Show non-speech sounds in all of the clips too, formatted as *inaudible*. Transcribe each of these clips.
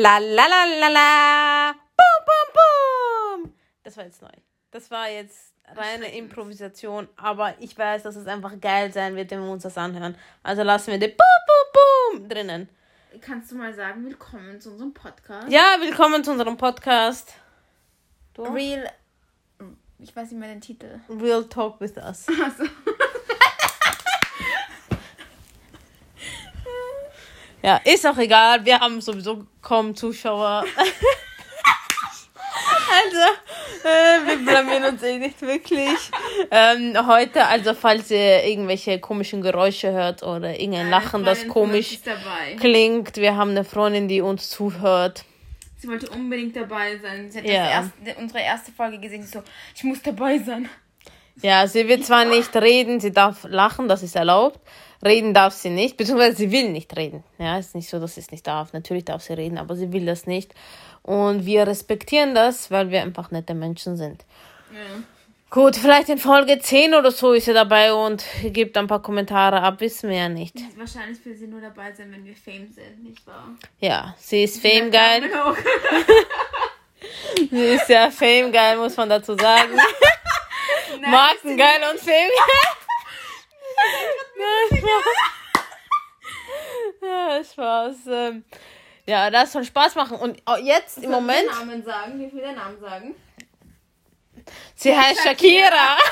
La la la la la. Boom, boom, boom. Das war jetzt neu. Das war jetzt reine Improvisation, aber ich weiß, dass es einfach geil sein wird, wenn wir uns das anhören. Also lassen wir den Boom, Boom, Boom drinnen. Kannst du mal sagen, willkommen zu unserem Podcast? Ja, willkommen zu unserem Podcast. Du? Real. Ich weiß nicht mehr den Titel. Real Talk with Us. Also. Ja, ist auch egal. Wir haben sowieso kaum Zuschauer. *laughs* also, äh, wir blamieren uns eh nicht wirklich. Ähm, heute, also falls ihr irgendwelche komischen Geräusche hört oder irgendein Lachen, das komisch klingt, wir haben eine Freundin, die uns zuhört. Sie wollte unbedingt dabei sein. Sie hat ja. erste, unsere erste Folge gesehen. Sie so, ich muss dabei sein. Ja, sie wird zwar nicht reden, sie darf lachen, das ist erlaubt. Reden darf sie nicht, beziehungsweise sie will nicht reden. Ja, ist nicht so, dass sie es nicht darf. Natürlich darf sie reden, aber sie will das nicht. Und wir respektieren das, weil wir einfach nette Menschen sind. Ja. Gut, vielleicht in Folge 10 oder so ist sie dabei und gibt ein paar Kommentare ab, wissen wir ja nicht. Wahrscheinlich will sie nur dabei sein, wenn wir Fame sind, nicht wahr? Ja, sie ist Fame geil. *laughs* sie ist ja Fame geil, muss man dazu sagen. *laughs* Marken geil und Fame geil. Ja, Spaß. Ähm, ja, das soll Spaß machen. Und jetzt im Moment. Ich Namen sagen. Wie viele Namen sagen? Sie heißt Shakira. *laughs*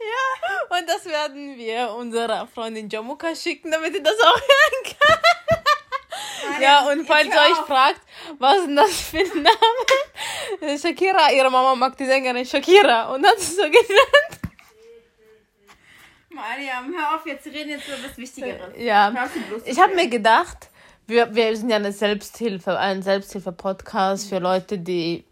Ja, und das werden wir unserer Freundin Jamuka schicken, damit sie das auch hören kann. ja, und falls ihr euch fragt, was ist denn das für ein Name? Shakira, ihre Mama mag die Sängerin Shakira und hat *laughs* sie so genannt. Mariam, hör auf, jetzt reden jetzt über was Wichtigeres. Ja, ich habe mir gedacht, wir, wir sind ja eine Selbsthilfe, ein Selbsthilfe-Podcast für Leute, die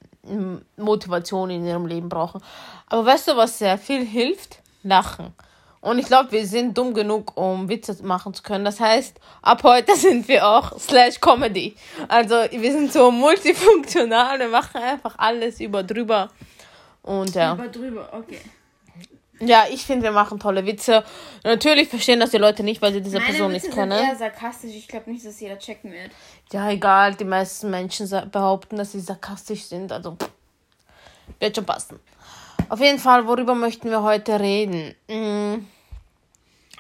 Motivation in ihrem Leben brauchen. Aber weißt du, was sehr viel hilft? Lachen. Und ich glaube, wir sind dumm genug, um Witze machen zu können. Das heißt, ab heute *laughs* sind wir auch slash Comedy. Also wir sind so multifunktional, wir machen einfach alles über drüber. Und ja. Über drüber, okay. Ja, ich finde, wir machen tolle Witze. Natürlich verstehen das die Leute nicht, weil sie diese Meine Person Witze nicht kennen. Sind eher sarkastisch. Ich glaube nicht, dass jeder checken wird. Ja, egal. Die meisten Menschen behaupten, dass sie sarkastisch sind. Also wird schon passen. Auf jeden Fall, worüber möchten wir heute reden? Hm,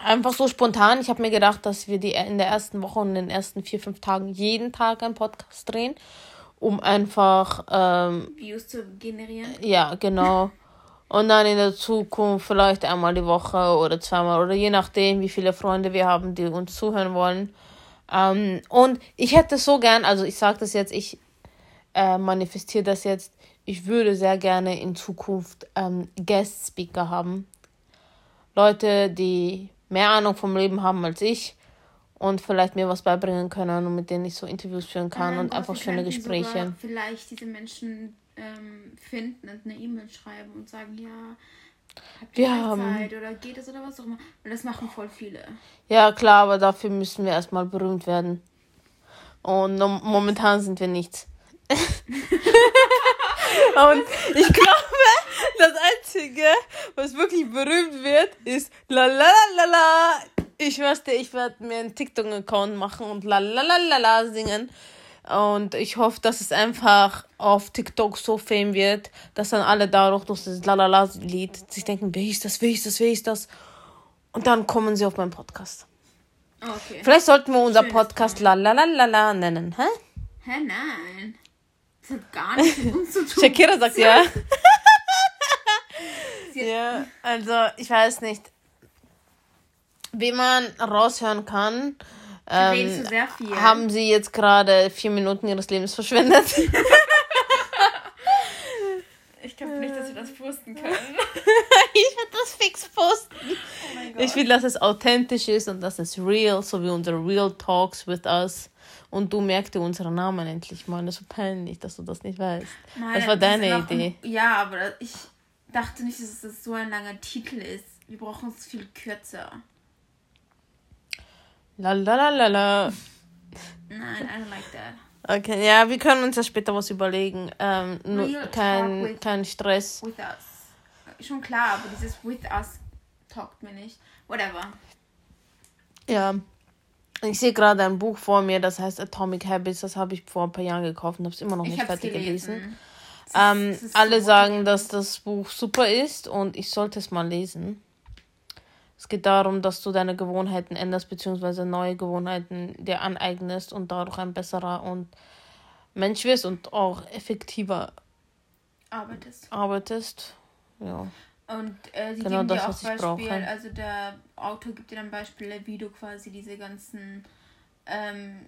einfach so spontan. Ich habe mir gedacht, dass wir die in der ersten Woche und in den ersten vier, fünf Tagen jeden Tag einen Podcast drehen, um einfach ähm, Views zu generieren. Ja, genau. Und dann in der Zukunft vielleicht einmal die Woche oder zweimal oder je nachdem, wie viele Freunde wir haben, die uns zuhören wollen. Ähm, und ich hätte so gern, also ich sage das jetzt, ich äh, manifestiere das jetzt, ich würde sehr gerne in Zukunft ähm, Guest Speaker haben. Leute, die mehr Ahnung vom Leben haben als ich und vielleicht mir was beibringen können und mit denen ich so Interviews führen kann ähm, und einfach schöne Gespräche. Vielleicht diese Menschen ähm, finden und eine E-Mail schreiben und sagen, ja, habt ihr Zeit oder geht es oder was auch immer. Weil das machen voll viele. Ja, klar, aber dafür müssen wir erstmal berühmt werden. Und momentan sind wir nichts. *laughs* und ich glaube, das Einzige, was wirklich berühmt wird, ist la la la la la. Ich wüsste, ich werde mir einen TikTok-Account machen und la la la la la singen. Und ich hoffe, dass es einfach auf TikTok so fame wird, dass dann alle dadurch durch das Lalala-Lied sich denken, wer ist das, wer ist das, wer ist das? Und dann kommen sie auf meinen Podcast. Okay. Vielleicht sollten wir unser Schönes Podcast Lalalalala nennen, hä? Hä, nein. Das hat gar nichts mit uns zu tun. Shakira sagt ja. *laughs* ja, also ich weiß nicht, wie man raushören kann, ähm. Haben Sie jetzt gerade vier Minuten Ihres Lebens verschwendet? *laughs* ich glaube nicht, dass wir das posten können. *laughs* ich werde das fix posten. Oh ich will, dass es authentisch ist und dass es real, so wie unsere Real Talks with us. Und du merkte unseren Namen endlich mal. Das ist so peinlich, dass du das nicht weißt. Nein, das war deine das Idee. Ein, ja, aber ich dachte nicht, dass das so ein langer Titel ist. Wir brauchen es viel kürzer. La la la la la. Nein, I don't like that. Okay, ja, wir können uns ja später was überlegen. Ähm, nur kein, with, kein Stress. With us. Schon klar, aber dieses with us talkt mir nicht. Whatever. Ja. Ich sehe gerade ein Buch vor mir, das heißt Atomic Habits. Das habe ich vor ein paar Jahren gekauft und habe es immer noch nicht fertig gelesen. gelesen. Ähm, alle so sagen, dass das Buch super ist und ich sollte es mal lesen. Es geht darum, dass du deine Gewohnheiten änderst, beziehungsweise neue Gewohnheiten dir aneignest und dadurch ein besserer und Mensch wirst und auch effektiver arbeitest. arbeitest. Ja. Und äh, sie genau geben das, dir auch Beispiel, also der Autor gibt dir dann Beispiele, wie du quasi diese ganzen ähm,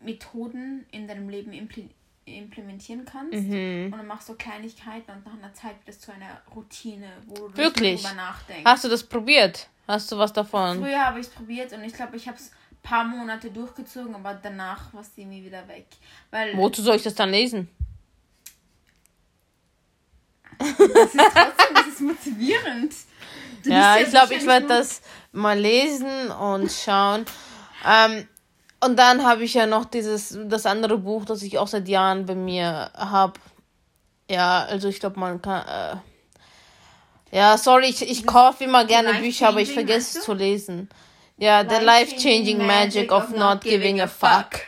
Methoden in deinem Leben impl implementieren kannst. Mhm. Und dann machst du Kleinigkeiten und nach einer Zeit wird es zu einer Routine, wo du Wirklich? darüber nachdenkst. Hast du das probiert? Hast du was davon? Früher habe ich es probiert und ich glaube, ich habe es ein paar Monate durchgezogen, aber danach war es irgendwie wieder weg. Weil, Wozu soll ich das dann lesen? Das ist trotzdem das ist motivierend. Du ja, ja, ich glaube, ich werde das mal lesen und schauen. Ähm, und dann habe ich ja noch dieses, das andere Buch, das ich auch seit Jahren bei mir habe. Ja, also ich glaube, man kann. Äh, ja, sorry, ich, ich kaufe immer gerne Bücher, aber ich vergesse es zu lesen. Ja, The Life-Changing Magic of Not Giving a Fuck.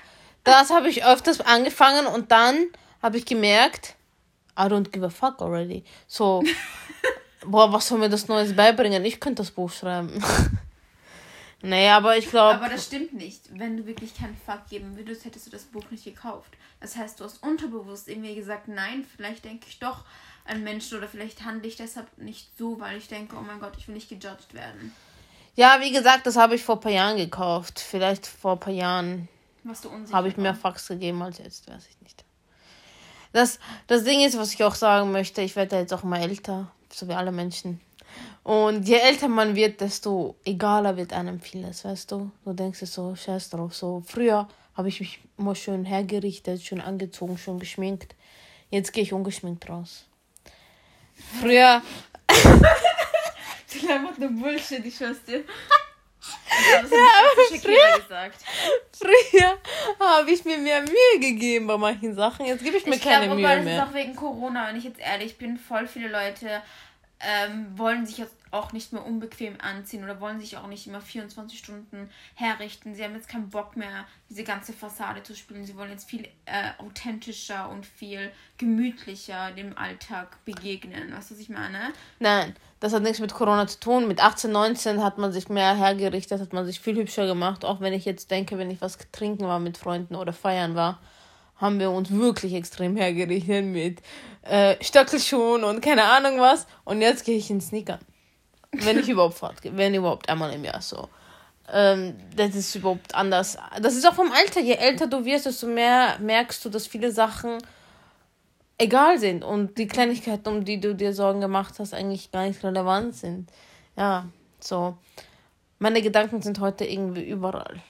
Das habe ich öfters angefangen und dann habe ich gemerkt, I don't give a fuck already. So, *laughs* boah, was soll mir das Neues beibringen? Ich könnte das Buch schreiben. Nee, aber ich glaube. Aber das stimmt nicht. Wenn du wirklich keinen Fuck geben würdest, hättest du das Buch nicht gekauft. Das heißt, du hast unterbewusst irgendwie gesagt, nein, vielleicht denke ich doch an Menschen oder vielleicht handle ich deshalb nicht so, weil ich denke, oh mein Gott, ich will nicht gejudged werden. Ja, wie gesagt, das habe ich vor ein paar Jahren gekauft. Vielleicht vor ein paar Jahren habe ich mehr Fax gegeben als jetzt, weiß ich nicht. Das, das Ding ist, was ich auch sagen möchte, ich werde jetzt auch mal älter, so wie alle Menschen. Und je älter man wird, desto egaler wird einem vieles, weißt du? Du denkst es so, scheiß drauf. So, früher habe ich mich immer schön hergerichtet, schön angezogen, schön geschminkt. Jetzt gehe ich ungeschminkt raus. Früher. *laughs* *laughs* ist einfach nur Bullshit, ich schwör's dir. Also, ja, früher, früher habe ich mir mehr Mühe gegeben bei manchen Sachen. Jetzt gebe ich mir ich keine glaub, Mühe mehr. Ich glaube, das ist auch wegen Corona, wenn ich jetzt ehrlich bin. Voll viele Leute ähm, wollen sich jetzt auch nicht mehr unbequem anziehen oder wollen sich auch nicht immer 24 Stunden herrichten. Sie haben jetzt keinen Bock mehr, diese ganze Fassade zu spielen. Sie wollen jetzt viel äh, authentischer und viel gemütlicher dem Alltag begegnen. Weißt du, was ich meine? Nein, das hat nichts mit Corona zu tun. Mit 18, 19 hat man sich mehr hergerichtet, hat man sich viel hübscher gemacht. Auch wenn ich jetzt denke, wenn ich was trinken war mit Freunden oder feiern war haben wir uns wirklich extrem hergerichtet mit äh, Stöckelschuhen und keine Ahnung was. Und jetzt gehe ich in Sneaker. Wenn ich *laughs* überhaupt fahrt, wenn überhaupt einmal im Jahr so. Ähm, das ist überhaupt anders. Das ist auch vom Alter. Je älter du wirst, desto mehr merkst du, dass viele Sachen egal sind und die Kleinigkeiten, um die du dir Sorgen gemacht hast, eigentlich gar nicht relevant sind. Ja, so. Meine Gedanken sind heute irgendwie überall.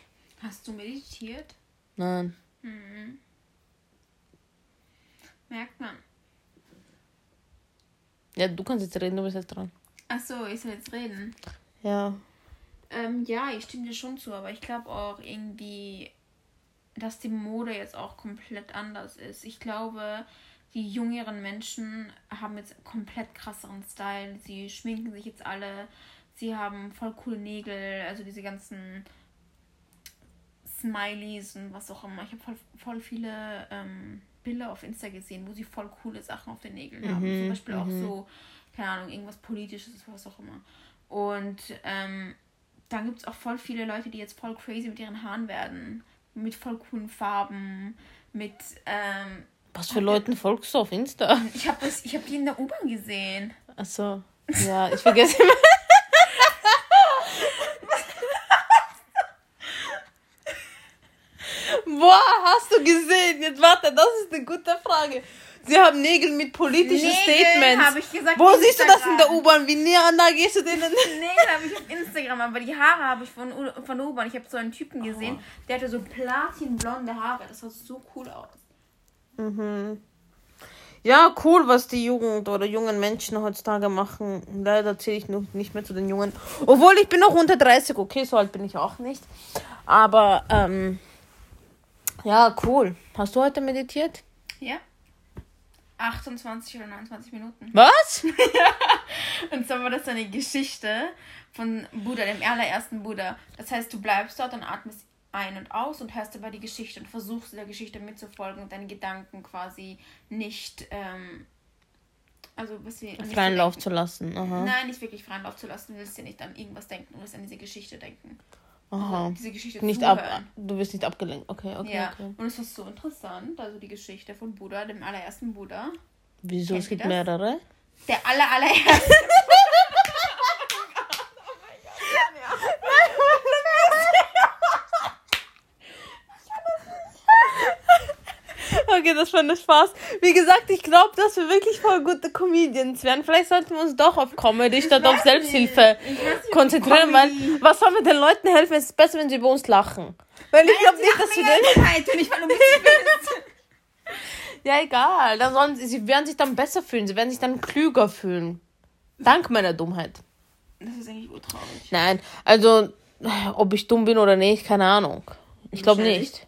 Hast du meditiert? Nein. Mhm. Merkt man. Ja, du kannst jetzt reden, du bist jetzt dran. Ach so, ich soll jetzt reden. Ja. Ähm, ja, ich stimme dir schon zu, aber ich glaube auch irgendwie, dass die Mode jetzt auch komplett anders ist. Ich glaube, die jüngeren Menschen haben jetzt komplett krasseren Style. Sie schminken sich jetzt alle. Sie haben voll coole Nägel, also diese ganzen Smileys und was auch immer. Ich habe voll, voll viele ähm, Bilder auf Insta gesehen, wo sie voll coole Sachen auf den Nägeln haben. Mhm, Zum Beispiel auch mhm. so, keine Ahnung, irgendwas Politisches, was auch immer. Und ähm, dann gibt es auch voll viele Leute, die jetzt voll crazy mit ihren Haaren werden. Mit voll coolen Farben, mit. Ähm, was für Leuten folgst du auf Insta? Ich habe hab die in der U-Bahn gesehen. Achso. Ja, ich vergesse immer. Hast du gesehen? Jetzt warte, das ist eine gute Frage. Sie haben Nägel mit politischen Nägel, Statements. Habe ich gesagt. Wo Instagram. siehst du das in der U-Bahn? Wie näher da gehst du denen? *laughs* Nägel habe ich auf Instagram, aber die Haare habe ich von, von der U-Bahn. Ich habe so einen Typen gesehen, oh. der hatte so platinblonde Haare. Das sah so cool aus. Mhm. Ja, cool, was die Jugend oder jungen Menschen heutzutage machen. Leider zähle ich noch nicht mehr zu den Jungen. Obwohl ich bin noch unter 30. Okay, so alt bin ich auch nicht. Aber ähm, ja, cool. Hast du heute meditiert? Ja. 28 oder 29 Minuten. *laughs* Was? *laughs* und zwar war das eine Geschichte von Buddha, dem allerersten Buddha. Das heißt, du bleibst dort und atmest ein und aus und hörst aber die Geschichte und versuchst der Geschichte mitzufolgen und deine Gedanken quasi nicht, ähm, also was wir freien Lauf zu lassen. Aha. Nein, nicht wirklich freien Lauf zu lassen. Du willst ja nicht an irgendwas denken, du willst an diese Geschichte denken. Aha. Diese Geschichte nicht ab, du wirst nicht abgelenkt. Okay, okay, ja. okay. Und es ist so interessant, also die Geschichte von Buddha, dem allerersten Buddha. Wieso? Kennt es gibt mehrere? Der aller allererste. Okay, das war ein Spaß. Wie gesagt, ich glaube, dass wir wirklich voll gute Comedians werden. Vielleicht sollten wir uns doch auf Comedy statt auf Selbsthilfe konzentrieren, weil was soll mit den Leuten helfen? Es ist besser, wenn sie über uns lachen. Weil ich glaube nicht, dass sie denn... Nicht, weil du ja, egal. Dann sollen sie, sie werden sich dann besser fühlen. Sie werden sich dann klüger fühlen. Dank meiner Dummheit. Das ist eigentlich urtraurig. Nein, also, ob ich dumm bin oder nicht, keine Ahnung. Ich glaube nicht.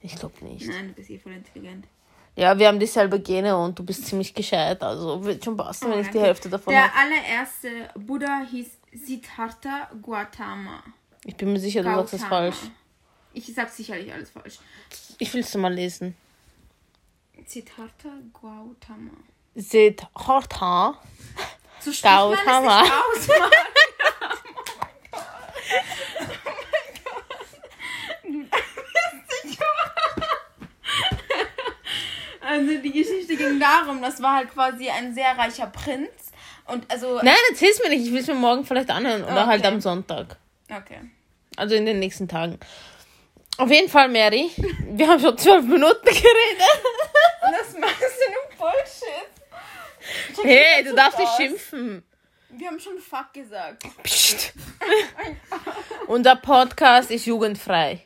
Ich glaube nicht. Nein, du bist eh voll intelligent. Ja, wir haben dieselbe Gene und du bist ziemlich gescheit. Also wird schon passen, oh, wenn ich die Hälfte davon habe. Der allererste Buddha hieß Siddhartha Gautama. Ich bin mir sicher, du Gautama. sagst es falsch. Ich sag sicherlich alles falsch. Ich will es mal lesen. Siddhartha Gautama. Siddhartha so Gautama. *laughs* Also die Geschichte ging darum, das war halt quasi ein sehr reicher Prinz. Und also. Nein, erzähl's mir nicht. Ich will es mir morgen vielleicht anhören. Oder okay. halt am Sonntag. Okay. Also in den nächsten Tagen. Auf jeden Fall, Mary. Wir haben schon zwölf Minuten geredet. Und das machst du nur Bullshit. Hey, du darfst nicht schimpfen. Wir haben schon Fuck gesagt. Psst. Unser Podcast ist jugendfrei.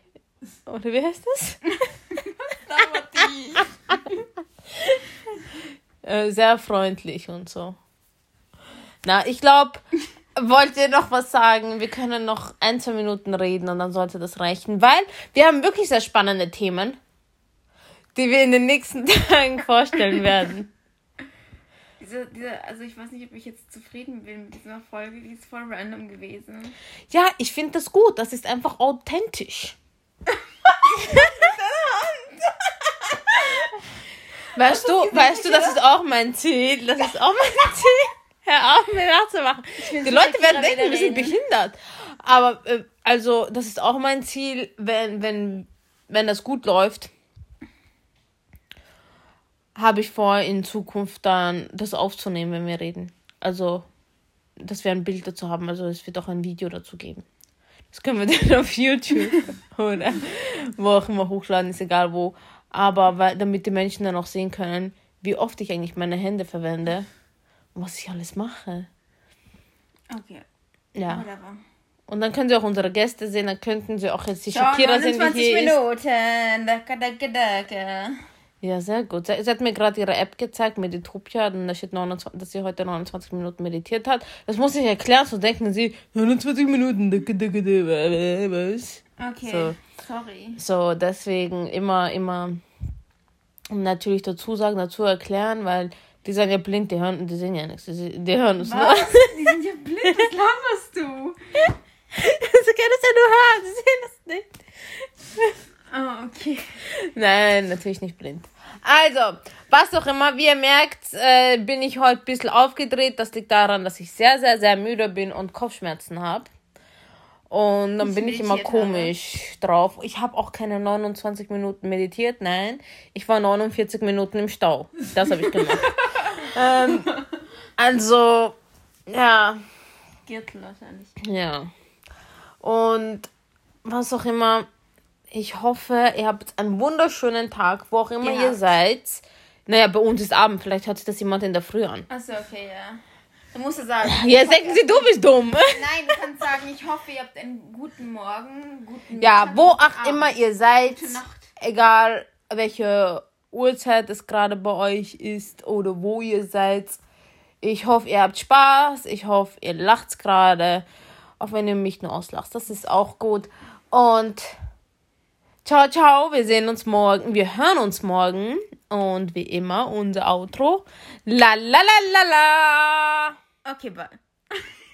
Oder wie heißt das? *laughs* *laughs* äh, sehr freundlich und so. Na, ich glaube, wollt ihr noch was sagen? Wir können noch ein, zwei Minuten reden und dann sollte das reichen, weil wir haben wirklich sehr spannende Themen, die wir in den nächsten *laughs* Tagen vorstellen werden. Diese, diese, also ich weiß nicht, ob ich jetzt zufrieden bin mit dieser Folge, die ist voll random gewesen. Ja, ich finde das gut. Das ist einfach authentisch. *laughs* weißt du, *laughs* weißt du, das ist auch mein Ziel. Das ist auch mein Ziel. Hör auf, mir nachzumachen. Die Leute werden denken, wir sind behindert. Aber, äh, also, das ist auch mein Ziel, wenn, wenn, wenn das gut läuft, habe ich vor, in Zukunft dann das aufzunehmen, wenn wir reden. Also, dass wir ein Bild dazu haben. Also, es wird auch ein Video dazu geben. Das können wir *laughs* dann auf YouTube oder wo auch immer hochladen, ist egal wo. Aber weil, damit die Menschen dann auch sehen können, wie oft ich eigentlich meine Hände verwende und was ich alles mache. Okay. Ja. Whatever. Und dann können sie auch unsere Gäste sehen, dann könnten sie auch jetzt die Shakira sehen, die hier Minuten. Daka. Ja, sehr gut. Sie, sie hat mir gerade ihre App gezeigt, Meditopia, und da steht 29, dass sie heute 29 Minuten meditiert hat. Das muss ich erklären, so denken sie, 29 Minuten, was? Okay, so, sorry. So, deswegen immer, immer natürlich dazu sagen, dazu erklären, weil die sind ja blind, die hören, die sehen ja nichts. Die, die hören uns was? nur. *laughs* Die sind ja blind, was laberst du? *laughs* sie können es ja nur hören, sie sehen das nicht. Oh, okay. Nein, natürlich nicht blind. Also, was auch immer, wie ihr merkt, äh, bin ich heute ein bisschen aufgedreht. Das liegt daran, dass ich sehr, sehr, sehr müde bin und Kopfschmerzen habe. Und dann ich bin ich immer komisch habe. drauf. Ich habe auch keine 29 Minuten meditiert, nein. Ich war 49 Minuten im Stau. Das habe ich gemacht. *laughs* ähm, also, ja. Gürtel wahrscheinlich. Ja. Und was auch immer, ich hoffe, ihr habt einen wunderschönen Tag, wo auch immer Gehabt. ihr seid. Naja, bei uns ist Abend. Vielleicht hört sich das jemand in der Früh an. Achso, okay, ja. Du musst sagen. Jetzt denken sie, du bist dumm. *laughs* Nein, du kannst sagen, ich hoffe, ihr habt einen guten Morgen, guten Ja, wo auch Abend. immer ihr seid. Egal, welche Uhrzeit es gerade bei euch ist oder wo ihr seid. Ich hoffe, ihr habt Spaß. Ich hoffe, ihr lacht gerade. Auch wenn ihr mich nur auslacht. Das ist auch gut. Und Ciao, ciao. Wir sehen uns morgen. Wir hören uns morgen Und wie immer unser Outro. La la la la la. Okay, bye. *laughs*